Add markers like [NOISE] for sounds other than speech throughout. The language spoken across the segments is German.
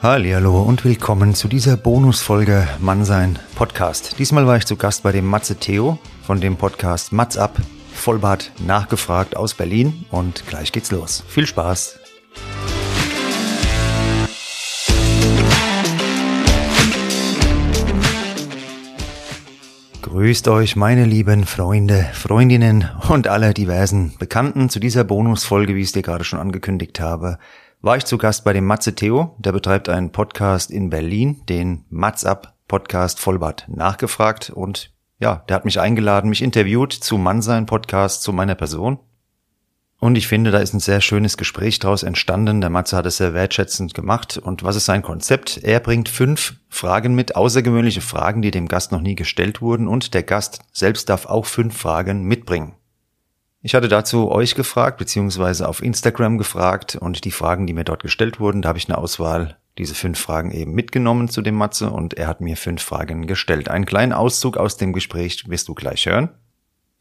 Hallo und willkommen zu dieser Bonusfolge Mannsein Podcast. Diesmal war ich zu Gast bei dem Matze Theo von dem Podcast Matz ab, Vollbart nachgefragt aus Berlin und gleich geht's los. Viel Spaß! Grüßt euch, meine lieben Freunde, Freundinnen und alle diversen Bekannten zu dieser Bonusfolge, wie ich es dir gerade schon angekündigt habe war ich zu Gast bei dem Matze Theo. Der betreibt einen Podcast in Berlin, den Matz Up Podcast Vollbart nachgefragt. Und ja, der hat mich eingeladen, mich interviewt zu Mannsein Podcast, zu meiner Person. Und ich finde, da ist ein sehr schönes Gespräch daraus entstanden. Der Matze hat es sehr wertschätzend gemacht. Und was ist sein Konzept? Er bringt fünf Fragen mit, außergewöhnliche Fragen, die dem Gast noch nie gestellt wurden. Und der Gast selbst darf auch fünf Fragen mitbringen. Ich hatte dazu euch gefragt, beziehungsweise auf Instagram gefragt und die Fragen, die mir dort gestellt wurden, da habe ich eine Auswahl, diese fünf Fragen eben mitgenommen zu dem Matze und er hat mir fünf Fragen gestellt. Einen kleinen Auszug aus dem Gespräch wirst du gleich hören.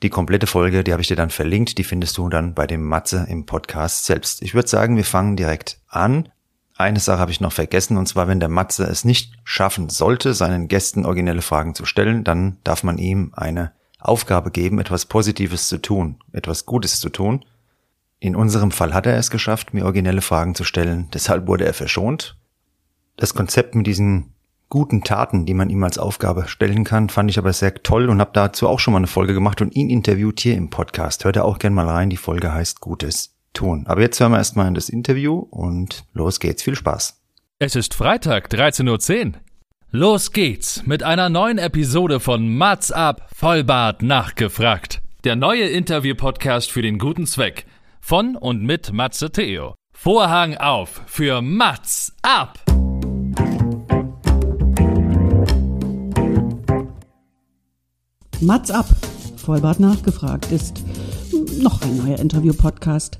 Die komplette Folge, die habe ich dir dann verlinkt, die findest du dann bei dem Matze im Podcast selbst. Ich würde sagen, wir fangen direkt an. Eine Sache habe ich noch vergessen, und zwar, wenn der Matze es nicht schaffen sollte, seinen Gästen originelle Fragen zu stellen, dann darf man ihm eine Aufgabe geben, etwas Positives zu tun, etwas Gutes zu tun. In unserem Fall hat er es geschafft, mir originelle Fragen zu stellen, deshalb wurde er verschont. Das Konzept mit diesen guten Taten, die man ihm als Aufgabe stellen kann, fand ich aber sehr toll und habe dazu auch schon mal eine Folge gemacht und ihn interviewt hier im Podcast. Hört er auch gern mal rein, die Folge heißt Gutes tun. Aber jetzt hören wir erstmal in das Interview und los geht's. Viel Spaß. Es ist Freitag, 13.10 Uhr. Los geht's mit einer neuen Episode von Mats ab Vollbart nachgefragt. Der neue Interview-Podcast für den guten Zweck. Von und mit Matze Theo. Vorhang auf für Mats ab! Mats ab, Vollbart nachgefragt ist noch ein neuer Interview-Podcast.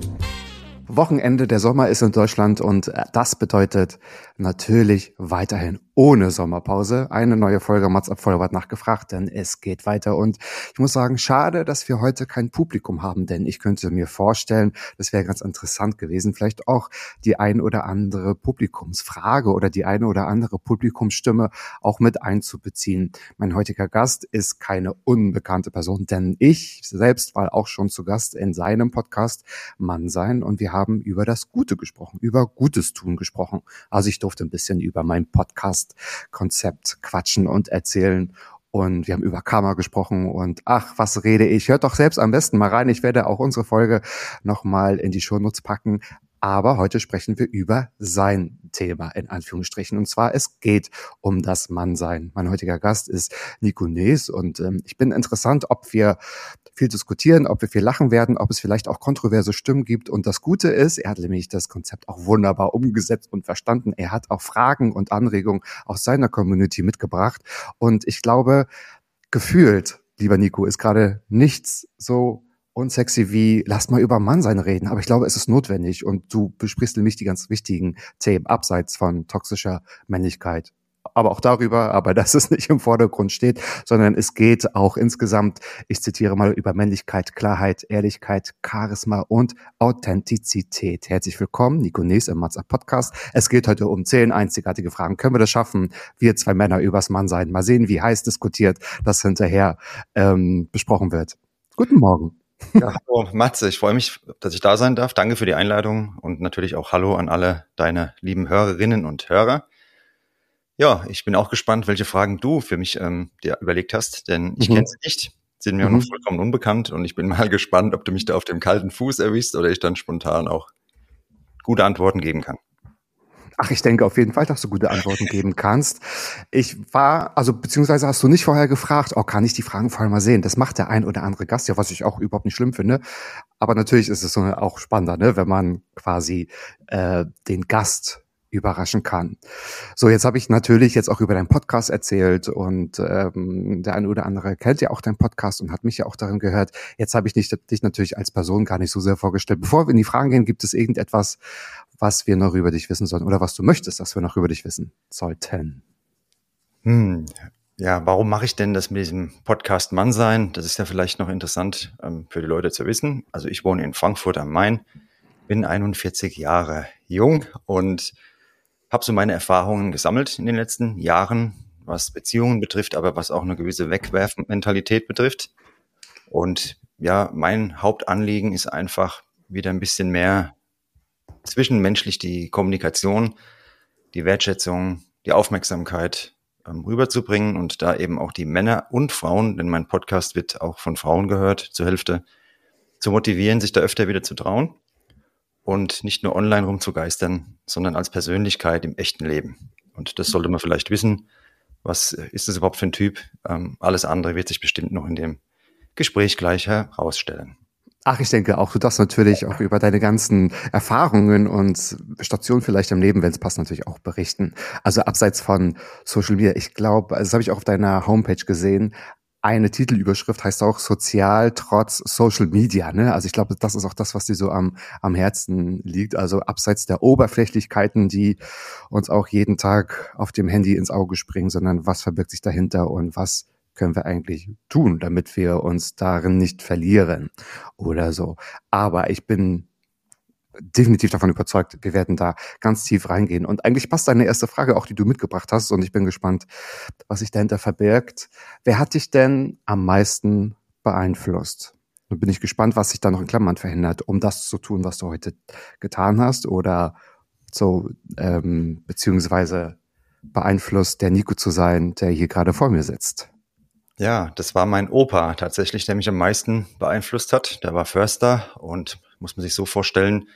Wochenende, der Sommer ist in Deutschland und äh, das bedeutet natürlich weiterhin ohne Sommerpause. Eine neue Folge Mats ab Vollbart nachgefragt, denn es geht weiter. Und ich muss sagen, schade, dass wir heute kein Publikum haben, denn ich könnte mir vorstellen, das wäre ganz interessant gewesen, vielleicht auch die ein oder andere Publikumsfrage oder die eine oder andere Publikumsstimme auch mit einzubeziehen. Mein heutiger Gast ist keine unbekannte Person, denn ich selbst war auch schon zu Gast in seinem Podcast Mann sein und wir haben über das Gute gesprochen, über Gutes tun gesprochen. Also ich durfte ein bisschen über meinen Podcast-Konzept quatschen und erzählen. Und wir haben über Karma gesprochen und ach, was rede ich? Hört doch selbst am besten mal rein. Ich werde auch unsere Folge nochmal in die Shownotes packen. Aber heute sprechen wir über sein Thema in Anführungsstrichen. Und zwar, es geht um das Mannsein. Mein heutiger Gast ist Nico Nees und ähm, ich bin interessant, ob wir viel diskutieren, ob wir viel lachen werden, ob es vielleicht auch kontroverse Stimmen gibt. Und das Gute ist, er hat nämlich das Konzept auch wunderbar umgesetzt und verstanden. Er hat auch Fragen und Anregungen aus seiner Community mitgebracht. Und ich glaube, gefühlt, lieber Nico, ist gerade nichts so unsexy wie, lass mal über Mannsein reden. Aber ich glaube, es ist notwendig und du besprichst nämlich die ganz wichtigen Themen abseits von toxischer Männlichkeit. Aber auch darüber, aber [LAUGHS] dass es nicht im Vordergrund steht, sondern es geht auch insgesamt, ich zitiere mal, über Männlichkeit, Klarheit, Ehrlichkeit, Charisma und Authentizität. Herzlich willkommen, Nico Nees im Matza Podcast. Es geht heute um zehn einzigartige Fragen. Können wir das schaffen? Wir zwei Männer übers Mannsein. Mal sehen, wie heiß diskutiert das hinterher ähm, besprochen wird. Guten Morgen. Ja, hallo Matze, ich freue mich, dass ich da sein darf. Danke für die Einladung und natürlich auch Hallo an alle deine lieben Hörerinnen und Hörer. Ja, ich bin auch gespannt, welche Fragen du für mich ähm, dir überlegt hast, denn ich mhm. kenne sie nicht, sind mir mhm. noch vollkommen unbekannt und ich bin mal [LAUGHS] gespannt, ob du mich da auf dem kalten Fuß erwischst oder ich dann spontan auch gute Antworten geben kann. Ach, ich denke auf jeden Fall, dass du gute Antworten geben kannst. Ich war, also beziehungsweise hast du nicht vorher gefragt, oh, kann ich die Fragen vorher mal sehen? Das macht der ein oder andere Gast ja, was ich auch überhaupt nicht schlimm finde. Aber natürlich ist es so auch spannender, ne, wenn man quasi äh, den Gast überraschen kann. So, jetzt habe ich natürlich jetzt auch über deinen Podcast erzählt und ähm, der eine oder andere kennt ja auch deinen Podcast und hat mich ja auch darin gehört. Jetzt habe ich dich, dich natürlich als Person gar nicht so sehr vorgestellt. Bevor wir in die Fragen gehen, gibt es irgendetwas, was wir noch über dich wissen sollen oder was du möchtest, dass wir noch über dich wissen sollten? Hm, ja, warum mache ich denn das mit diesem Podcast Mann sein? Das ist ja vielleicht noch interessant ähm, für die Leute zu wissen. Also ich wohne in Frankfurt am Main, bin 41 Jahre jung und habe so meine Erfahrungen gesammelt in den letzten Jahren, was Beziehungen betrifft, aber was auch eine gewisse Wegwerfmentalität betrifft. Und ja, mein Hauptanliegen ist einfach wieder ein bisschen mehr zwischenmenschlich die Kommunikation, die Wertschätzung, die Aufmerksamkeit ähm, rüberzubringen und da eben auch die Männer und Frauen, denn mein Podcast wird auch von Frauen gehört, zur Hälfte, zu motivieren, sich da öfter wieder zu trauen und nicht nur online rumzugeistern, sondern als Persönlichkeit im echten Leben. Und das sollte man vielleicht wissen. Was ist das überhaupt für ein Typ? Ähm, alles andere wird sich bestimmt noch in dem Gespräch gleich herausstellen. Ach, ich denke auch, du darfst natürlich auch über deine ganzen Erfahrungen und Stationen vielleicht im Leben, wenn es passt, natürlich auch berichten. Also abseits von Social Media, ich glaube, also das habe ich auch auf deiner Homepage gesehen, eine Titelüberschrift heißt auch Sozial trotz Social Media. Ne? Also ich glaube, das ist auch das, was dir so am, am Herzen liegt. Also abseits der Oberflächlichkeiten, die uns auch jeden Tag auf dem Handy ins Auge springen, sondern was verbirgt sich dahinter und was können wir eigentlich tun, damit wir uns darin nicht verlieren oder so. Aber ich bin definitiv davon überzeugt, wir werden da ganz tief reingehen. Und eigentlich passt deine erste Frage auch, die du mitgebracht hast. Und ich bin gespannt, was sich dahinter verbirgt. Wer hat dich denn am meisten beeinflusst? Nun bin ich gespannt, was sich da noch in Klammern verhindert, um das zu tun, was du heute getan hast oder so, ähm, beziehungsweise beeinflusst, der Nico zu sein, der hier gerade vor mir sitzt. Ja, das war mein Opa tatsächlich, der mich am meisten beeinflusst hat. Der war Förster und muss man sich so vorstellen,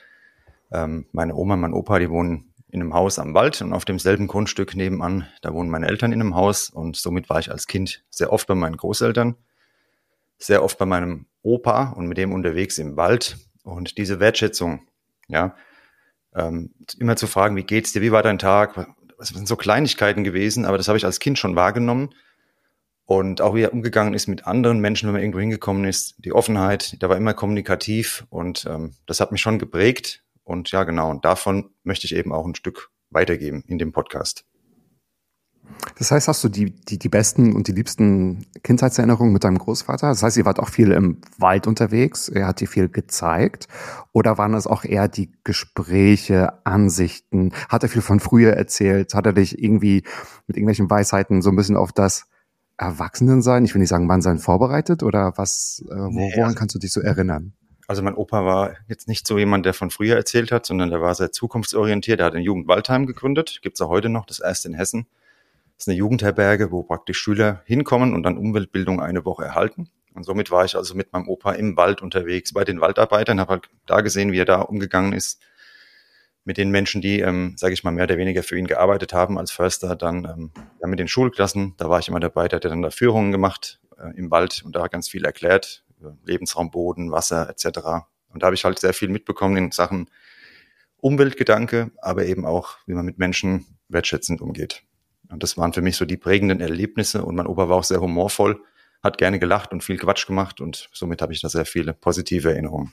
ähm, meine Oma und mein Opa, die wohnen in einem Haus am Wald und auf demselben Grundstück nebenan, da wohnen meine Eltern in einem Haus und somit war ich als Kind sehr oft bei meinen Großeltern, sehr oft bei meinem Opa und mit dem unterwegs im Wald. Und diese Wertschätzung, ja, ähm, immer zu fragen, wie geht's dir, wie war dein Tag, das sind so Kleinigkeiten gewesen, aber das habe ich als Kind schon wahrgenommen und auch wie er umgegangen ist mit anderen Menschen, wenn man irgendwo hingekommen ist, die Offenheit, der war immer kommunikativ und ähm, das hat mich schon geprägt. Und ja, genau, und davon möchte ich eben auch ein Stück weitergeben in dem Podcast. Das heißt, hast du die, die, die besten und die liebsten Kindheitserinnerungen mit deinem Großvater? Das heißt, ihr wart auch viel im Wald unterwegs, er hat dir viel gezeigt. Oder waren es auch eher die Gespräche, Ansichten? Hat er viel von früher erzählt? Hat er dich irgendwie mit irgendwelchen Weisheiten so ein bisschen auf das Erwachsenen sein, ich will nicht sagen Mann sein vorbereitet oder was, äh, wo, nee, woran also, kannst du dich so erinnern? Also mein Opa war jetzt nicht so jemand, der von früher erzählt hat, sondern der war sehr zukunftsorientiert. Er hat ein Jugendwaldheim gegründet, gibt's auch heute noch, das erste in Hessen. Das ist eine Jugendherberge, wo praktisch Schüler hinkommen und dann Umweltbildung eine Woche erhalten. Und somit war ich also mit meinem Opa im Wald unterwegs bei den Waldarbeitern, habe halt da gesehen, wie er da umgegangen ist mit den Menschen, die, ähm, sage ich mal, mehr oder weniger für ihn gearbeitet haben als Förster, dann ähm, ja, mit den Schulklassen, da war ich immer dabei, der hat dann da Führungen gemacht äh, im Wald und da ganz viel erklärt, Lebensraum, Boden, Wasser etc. Und da habe ich halt sehr viel mitbekommen in Sachen Umweltgedanke, aber eben auch, wie man mit Menschen wertschätzend umgeht. Und das waren für mich so die prägenden Erlebnisse und mein Opa war auch sehr humorvoll, hat gerne gelacht und viel Quatsch gemacht und somit habe ich da sehr viele positive Erinnerungen.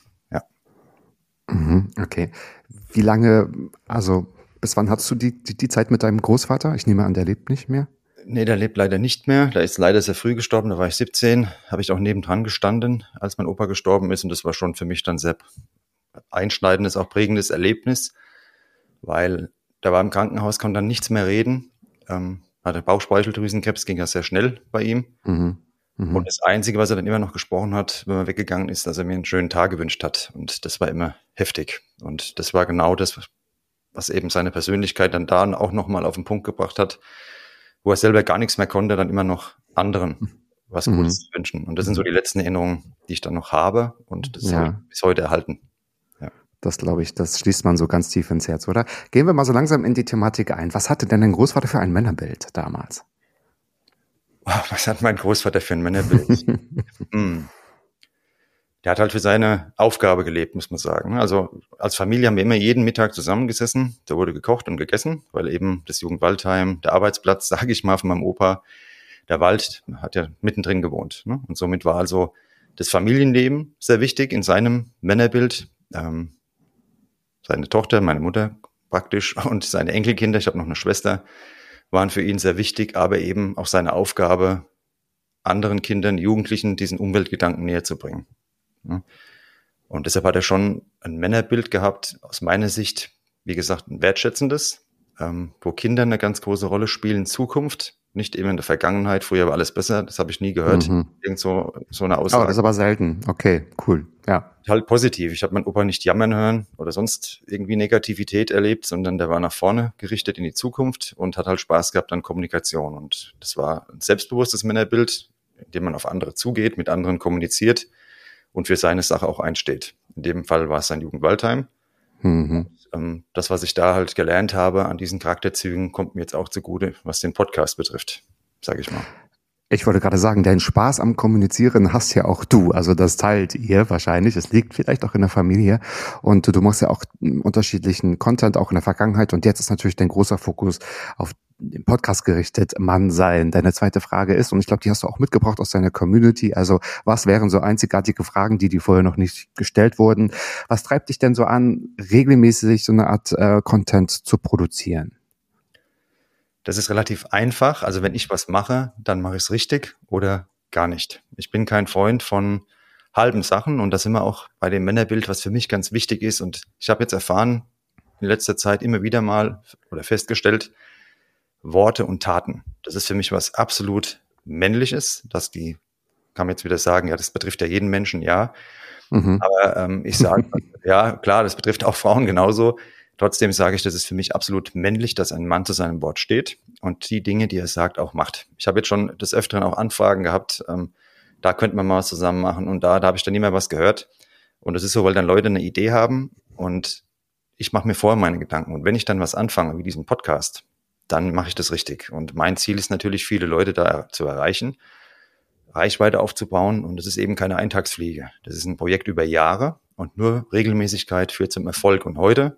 Mhm, okay. Wie lange, also bis wann hattest du die, die, die Zeit mit deinem Großvater? Ich nehme an, der lebt nicht mehr. Nee, der lebt leider nicht mehr. Der ist leider sehr früh gestorben. Da war ich 17. Habe ich auch nebendran gestanden, als mein Opa gestorben ist. Und das war schon für mich dann sehr einschneidendes, auch prägendes Erlebnis, weil da war im Krankenhaus, konnte dann nichts mehr reden. Ähm, hatte Bauchspeicheldrüsenkrebs, ging ja sehr schnell bei ihm. Mhm. Mhm. Und das Einzige, was er dann immer noch gesprochen hat, wenn er weggegangen ist, dass er mir einen schönen Tag gewünscht hat. Und das war immer heftig. Und das war genau das, was eben seine Persönlichkeit dann da auch nochmal auf den Punkt gebracht hat, wo er selber gar nichts mehr konnte, dann immer noch anderen was mhm. Gutes wünschen. Und das sind so die letzten Erinnerungen, die ich dann noch habe. Und das ja. ist bis heute erhalten. Ja. Das glaube ich, das schließt man so ganz tief ins Herz, oder? Gehen wir mal so langsam in die Thematik ein. Was hatte denn dein Großvater für ein Männerbild damals? Was hat mein Großvater für ein Männerbild? [LAUGHS] hm. der hat halt für seine Aufgabe gelebt, muss man sagen. Also als Familie haben wir immer jeden Mittag zusammengesessen. Da wurde gekocht und gegessen, weil eben das Jugendwaldheim, der Arbeitsplatz, [LAUGHS] sage ich mal, von meinem Opa, der Wald, hat ja mittendrin gewohnt. Ne? Und somit war also das Familienleben sehr wichtig in seinem Männerbild. Ähm, seine Tochter, meine Mutter praktisch [LAUGHS] und seine Enkelkinder, ich habe noch eine Schwester, waren für ihn sehr wichtig, aber eben auch seine Aufgabe, anderen Kindern, Jugendlichen diesen Umweltgedanken näher zu bringen. Und deshalb hat er schon ein Männerbild gehabt, aus meiner Sicht, wie gesagt, ein wertschätzendes, ähm, wo Kinder eine ganz große Rolle spielen in Zukunft, nicht eben in der Vergangenheit, früher war alles besser, das habe ich nie gehört. Mhm. Irgend so, so eine Aussage. Aber das ist aber selten. Okay, cool. Ja. Halt positiv. Ich habe meinen Opa nicht jammern hören oder sonst irgendwie Negativität erlebt, sondern der war nach vorne gerichtet in die Zukunft und hat halt Spaß gehabt an Kommunikation. Und das war ein selbstbewusstes Männerbild, in dem man auf andere zugeht, mit anderen kommuniziert und für seine Sache auch einsteht. In dem Fall war es sein Jugendwaldheim. Mhm. ähm, das, was ich da halt gelernt habe an diesen Charakterzügen, kommt mir jetzt auch zugute, was den Podcast betrifft, sage ich mal. Ich wollte gerade sagen, deinen Spaß am Kommunizieren hast ja auch du. Also das teilt ihr wahrscheinlich. Es liegt vielleicht auch in der Familie. Und du machst ja auch unterschiedlichen Content, auch in der Vergangenheit. Und jetzt ist natürlich dein großer Fokus auf den Podcast gerichtet, Mann sein. Deine zweite Frage ist, und ich glaube, die hast du auch mitgebracht aus deiner Community. Also was wären so einzigartige Fragen, die dir vorher noch nicht gestellt wurden? Was treibt dich denn so an, regelmäßig so eine Art äh, Content zu produzieren? Das ist relativ einfach. Also wenn ich was mache, dann mache ich es richtig oder gar nicht. Ich bin kein Freund von halben Sachen und das sind wir auch bei dem Männerbild, was für mich ganz wichtig ist. Und ich habe jetzt erfahren, in letzter Zeit immer wieder mal oder festgestellt, Worte und Taten. Das ist für mich was absolut männliches, dass die, kann man jetzt wieder sagen, ja, das betrifft ja jeden Menschen, ja. Mhm. Aber ähm, ich sage, [LAUGHS] ja, klar, das betrifft auch Frauen genauso. Trotzdem sage ich, das ist für mich absolut männlich, dass ein Mann zu seinem Wort steht und die Dinge, die er sagt, auch macht. Ich habe jetzt schon des Öfteren auch Anfragen gehabt, ähm, da könnte man mal was zusammen machen und da, da habe ich dann nie mehr was gehört. Und das ist so, weil dann Leute eine Idee haben und ich mache mir vorher meine Gedanken. Und wenn ich dann was anfange, wie diesen Podcast, dann mache ich das richtig. Und mein Ziel ist natürlich, viele Leute da zu erreichen, Reichweite aufzubauen. Und das ist eben keine Eintagsfliege. Das ist ein Projekt über Jahre und nur Regelmäßigkeit führt zum Erfolg. Und heute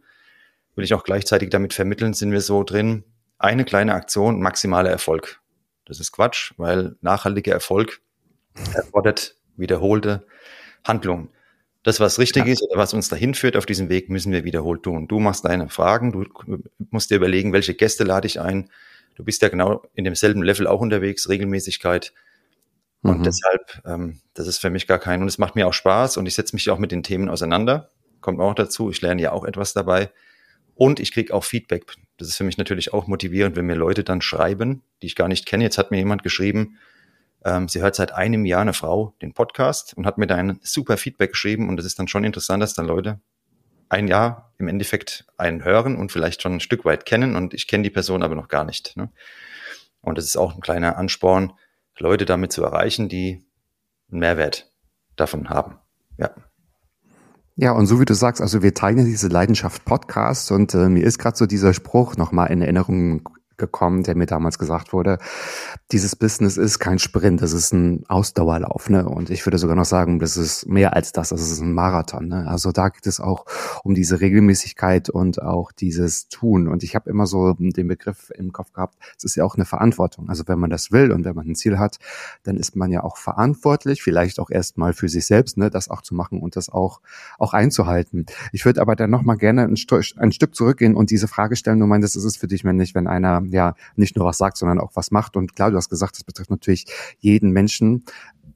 will ich auch gleichzeitig damit vermitteln, sind wir so drin, eine kleine Aktion, maximaler Erfolg. Das ist Quatsch, weil nachhaltiger Erfolg erfordert wiederholte Handlungen. Das, was richtig ja. ist oder was uns dahin führt auf diesem Weg, müssen wir wiederholt tun. Du machst deine Fragen, du musst dir überlegen, welche Gäste lade ich ein. Du bist ja genau in demselben Level auch unterwegs, Regelmäßigkeit. Und mhm. deshalb, ähm, das ist für mich gar kein, und es macht mir auch Spaß und ich setze mich auch mit den Themen auseinander. Kommt auch dazu, ich lerne ja auch etwas dabei. Und ich kriege auch Feedback. Das ist für mich natürlich auch motivierend, wenn mir Leute dann schreiben, die ich gar nicht kenne. Jetzt hat mir jemand geschrieben, ähm, sie hört seit einem Jahr eine Frau den Podcast und hat mir da ein super Feedback geschrieben. Und das ist dann schon interessant, dass dann Leute ein Jahr im Endeffekt einen hören und vielleicht schon ein Stück weit kennen. Und ich kenne die Person aber noch gar nicht. Ne? Und das ist auch ein kleiner Ansporn, Leute damit zu erreichen, die einen Mehrwert davon haben. Ja. Ja, und so wie du sagst, also wir teilen diese Leidenschaft Podcast und äh, mir ist gerade so dieser Spruch nochmal in Erinnerung gekommen, der mir damals gesagt wurde, dieses Business ist kein Sprint, das ist ein Ausdauerlauf. Ne? Und ich würde sogar noch sagen, das ist mehr als das, das ist ein Marathon. Ne? Also da geht es auch um diese Regelmäßigkeit und auch dieses Tun. Und ich habe immer so den Begriff im Kopf gehabt, es ist ja auch eine Verantwortung. Also wenn man das will und wenn man ein Ziel hat, dann ist man ja auch verantwortlich, vielleicht auch erstmal für sich selbst, ne, das auch zu machen und das auch, auch einzuhalten. Ich würde aber dann nochmal gerne ein, ein, Stück zurückgehen und diese Frage stellen, du meinst, es ist für dich männlich, wenn einer ja nicht nur was sagt, sondern auch was macht. Und klar, du hast gesagt, das betrifft natürlich jeden Menschen.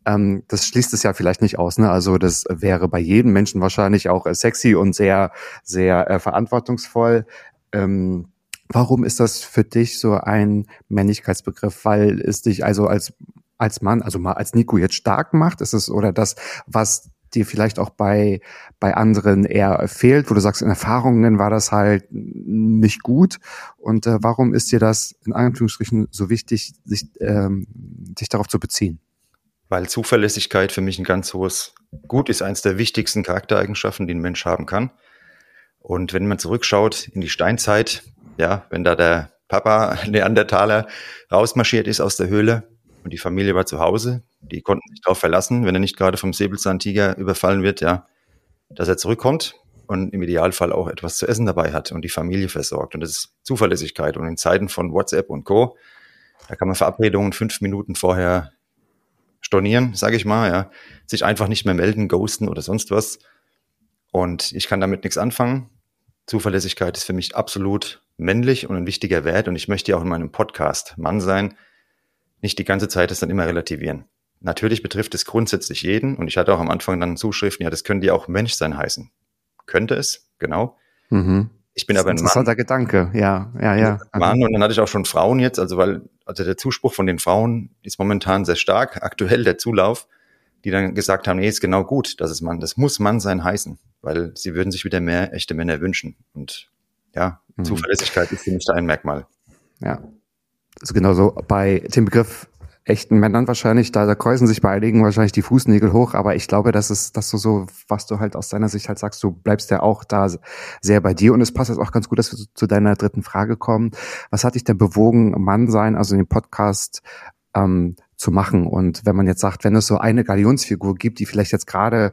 Ähm, das schließt es ja vielleicht nicht aus. Ne? Also das wäre bei jedem Menschen wahrscheinlich auch äh, sexy und sehr, sehr äh, verantwortungsvoll. Ähm, warum ist das für dich so ein Männlichkeitsbegriff? Weil es dich also als als Mann, also mal als Nico jetzt stark macht? Ist es oder das, was dir vielleicht auch bei, bei anderen eher fehlt, wo du sagst, in Erfahrungen war das halt nicht gut. Und äh, warum ist dir das in Anführungsstrichen so wichtig, sich, ähm, sich darauf zu beziehen? Weil Zuverlässigkeit für mich ein ganz hohes Gut ist, eines der wichtigsten Charaktereigenschaften, die ein Mensch haben kann. Und wenn man zurückschaut in die Steinzeit, ja, wenn da der Papa [LAUGHS] Neandertaler rausmarschiert ist aus der Höhle, und die Familie war zu Hause. Die konnten sich darauf verlassen, wenn er nicht gerade vom Säbelzahntiger überfallen wird, ja, dass er zurückkommt und im Idealfall auch etwas zu essen dabei hat und die Familie versorgt. Und das ist Zuverlässigkeit. Und in Zeiten von WhatsApp und Co., da kann man Verabredungen fünf Minuten vorher stornieren, sage ich mal, ja, sich einfach nicht mehr melden, ghosten oder sonst was. Und ich kann damit nichts anfangen. Zuverlässigkeit ist für mich absolut männlich und ein wichtiger Wert. Und ich möchte ja auch in meinem Podcast Mann sein, nicht die ganze Zeit das dann immer relativieren. Natürlich betrifft es grundsätzlich jeden. Und ich hatte auch am Anfang dann Zuschriften, ja, das könnte ja auch Menschsein heißen. Könnte es, genau. Mhm. Ich bin aber ein Mann. Mann. Gedanke, ja, ja, ja. Mann. Und dann hatte ich auch schon Frauen jetzt, also weil, also der Zuspruch von den Frauen ist momentan sehr stark, aktuell der Zulauf, die dann gesagt haben, nee, ist genau gut, dass es Mann, das muss Mann sein heißen, weil sie würden sich wieder mehr echte Männer wünschen. Und ja, mhm. Zuverlässigkeit ist für mich da ein Merkmal. Ja. Also genauso bei dem Begriff echten Männern wahrscheinlich, da, da kräusen sich bei einigen wahrscheinlich die Fußnägel hoch, aber ich glaube, das ist, dass du so, was du halt aus deiner Sicht halt sagst, du bleibst ja auch da sehr bei dir und es passt jetzt auch ganz gut, dass wir zu deiner dritten Frage kommen. Was hat dich denn bewogen, Mann sein, also den Podcast ähm, zu machen? Und wenn man jetzt sagt, wenn es so eine Galionsfigur gibt, die vielleicht jetzt gerade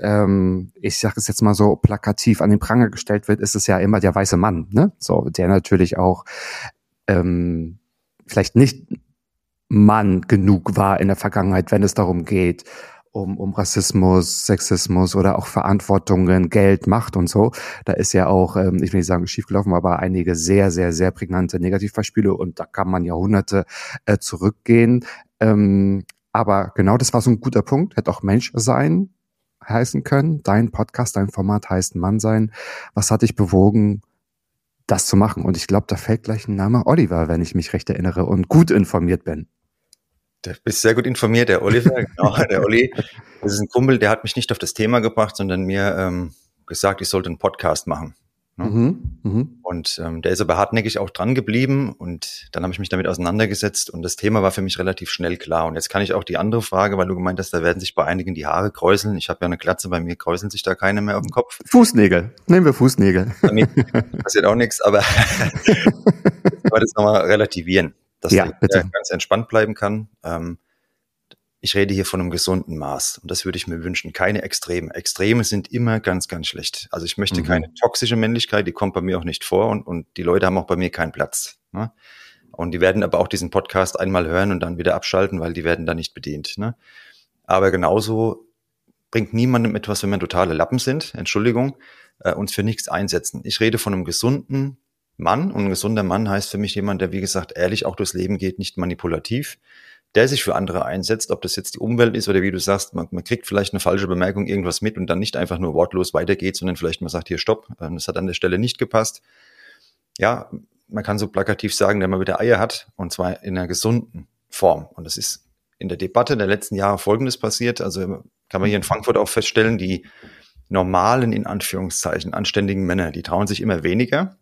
ähm, ich sage es jetzt mal so plakativ an den Pranger gestellt wird, ist es ja immer der weiße Mann, ne? So, der natürlich auch ähm, vielleicht nicht Mann genug war in der Vergangenheit, wenn es darum geht, um, um Rassismus, Sexismus oder auch Verantwortungen, Geld, Macht und so. Da ist ja auch, ähm, ich will nicht sagen schiefgelaufen, aber einige sehr, sehr, sehr prägnante Negativbeispiele und da kann man Jahrhunderte äh, zurückgehen. Ähm, aber genau das war so ein guter Punkt, hätte auch Mensch sein heißen können. Dein Podcast, dein Format heißt Mann sein. Was hat dich bewogen, das zu machen? Und ich glaube, da fällt gleich ein Name Oliver, wenn ich mich recht erinnere und gut informiert bin. Du bist sehr gut informiert, der Oliver, [LAUGHS] genau, der Olli. Das ist ein Kumpel, der hat mich nicht auf das Thema gebracht, sondern mir ähm, gesagt, ich sollte einen Podcast machen. Ne? Mhm, mh. Und ähm, der ist aber hartnäckig auch dran geblieben und dann habe ich mich damit auseinandergesetzt und das Thema war für mich relativ schnell klar. Und jetzt kann ich auch die andere Frage, weil du gemeint hast, da werden sich bei einigen die Haare kräuseln. Ich habe ja eine Glatze, bei mir kräuseln sich da keine mehr auf dem Kopf. Fußnägel, nehmen wir Fußnägel. Bei mir passiert auch nichts, aber, [LAUGHS] aber das nochmal relativieren dass ja, der ganz entspannt bleiben kann. Ähm, ich rede hier von einem gesunden Maß und das würde ich mir wünschen. Keine Extreme. Extreme sind immer ganz, ganz schlecht. Also ich möchte mhm. keine toxische Männlichkeit, die kommt bei mir auch nicht vor und, und die Leute haben auch bei mir keinen Platz. Ne? Und die werden aber auch diesen Podcast einmal hören und dann wieder abschalten, weil die werden da nicht bedient. Ne? Aber genauso bringt niemandem etwas, wenn wir totale Lappen sind, Entschuldigung, äh, uns für nichts einsetzen. Ich rede von einem gesunden, Mann. Und ein gesunder Mann heißt für mich jemand, der, wie gesagt, ehrlich auch durchs Leben geht, nicht manipulativ, der sich für andere einsetzt, ob das jetzt die Umwelt ist oder wie du sagst, man, man kriegt vielleicht eine falsche Bemerkung, irgendwas mit und dann nicht einfach nur wortlos weitergeht, sondern vielleicht mal sagt, hier stopp, ähm, das hat an der Stelle nicht gepasst. Ja, man kann so plakativ sagen, der mal wieder Eier hat und zwar in einer gesunden Form. Und das ist in der Debatte der letzten Jahre Folgendes passiert. Also kann man hier in Frankfurt auch feststellen, die normalen, in Anführungszeichen, anständigen Männer, die trauen sich immer weniger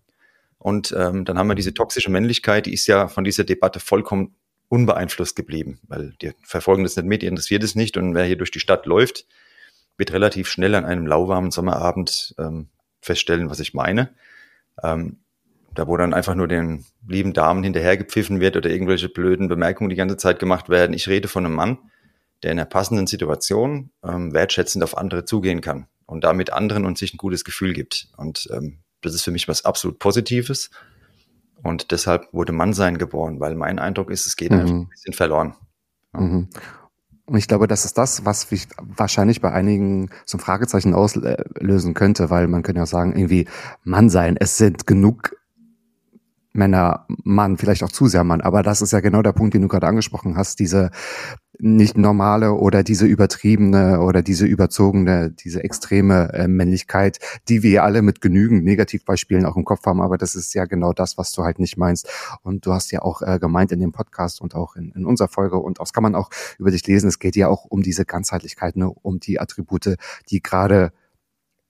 und ähm, dann haben wir diese toxische Männlichkeit, die ist ja von dieser Debatte vollkommen unbeeinflusst geblieben, weil die verfolgen das nicht mit, die interessiert es nicht. Und wer hier durch die Stadt läuft, wird relativ schnell an einem lauwarmen Sommerabend ähm, feststellen, was ich meine. Ähm, da wo dann einfach nur den lieben Damen hinterhergepfiffen wird oder irgendwelche blöden Bemerkungen die ganze Zeit gemacht werden. Ich rede von einem Mann, der in einer passenden Situation ähm, wertschätzend auf andere zugehen kann und damit anderen und sich ein gutes Gefühl gibt. Und ähm, das ist für mich was absolut Positives. Und deshalb wurde Mannsein geboren, weil mein Eindruck ist, es geht mhm. einfach ein bisschen verloren. Ja. Mhm. Und ich glaube, das ist das, was wahrscheinlich bei einigen so ein Fragezeichen auslösen könnte, weil man könnte ja sagen, irgendwie Mann sein, es sind genug Männer, Mann, vielleicht auch zu sehr Mann. Aber das ist ja genau der Punkt, den du gerade angesprochen hast, diese nicht normale oder diese übertriebene oder diese überzogene, diese extreme äh, Männlichkeit, die wir alle mit genügend Negativbeispielen auch im Kopf haben. Aber das ist ja genau das, was du halt nicht meinst. Und du hast ja auch äh, gemeint in dem Podcast und auch in, in unserer Folge und das kann man auch über dich lesen. Es geht ja auch um diese Ganzheitlichkeit, ne, um die Attribute, die gerade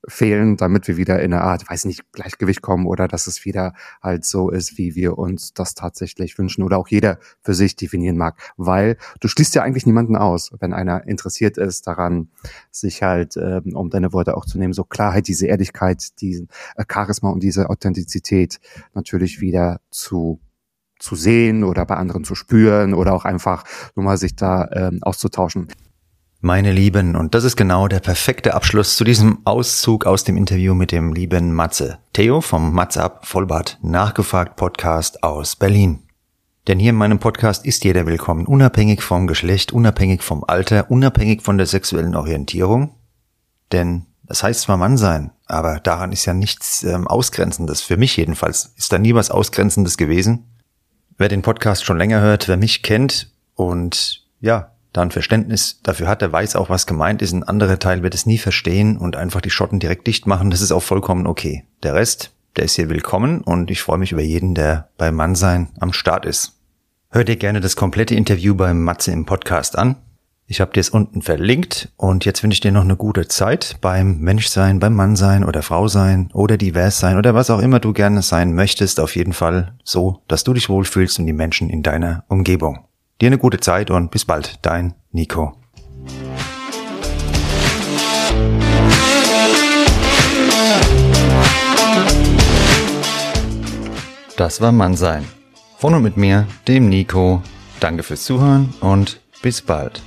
fehlen, damit wir wieder in eine Art, weiß nicht, Gleichgewicht kommen oder dass es wieder halt so ist, wie wir uns das tatsächlich wünschen oder auch jeder für sich definieren mag. Weil du schließt ja eigentlich niemanden aus, wenn einer interessiert ist daran, sich halt, ähm, um deine Worte auch zu nehmen, so Klarheit, diese Ehrlichkeit, diesen äh, Charisma und diese Authentizität natürlich wieder zu zu sehen oder bei anderen zu spüren oder auch einfach nur mal sich da ähm, auszutauschen. Meine Lieben, und das ist genau der perfekte Abschluss zu diesem Auszug aus dem Interview mit dem lieben Matze. Theo vom Matze ab Vollbart Nachgefragt Podcast aus Berlin. Denn hier in meinem Podcast ist jeder willkommen, unabhängig vom Geschlecht, unabhängig vom Alter, unabhängig von der sexuellen Orientierung. Denn das heißt zwar Mann sein, aber daran ist ja nichts ähm, Ausgrenzendes. Für mich jedenfalls ist da nie was Ausgrenzendes gewesen. Wer den Podcast schon länger hört, wer mich kennt und ja, da ein Verständnis dafür hat, der weiß auch, was gemeint ist. Ein anderer Teil wird es nie verstehen und einfach die Schotten direkt dicht machen. Das ist auch vollkommen okay. Der Rest, der ist hier willkommen und ich freue mich über jeden, der beim Mannsein am Start ist. Hör dir gerne das komplette Interview beim Matze im Podcast an. Ich habe dir es unten verlinkt und jetzt wünsche ich dir noch eine gute Zeit beim Menschsein, beim Mannsein oder Frau sein oder divers sein oder was auch immer du gerne sein möchtest. Auf jeden Fall so, dass du dich wohlfühlst und die Menschen in deiner Umgebung. Dir eine gute Zeit und bis bald, dein Nico. Das war Mannsein. Von und mit mir, dem Nico. Danke fürs Zuhören und bis bald.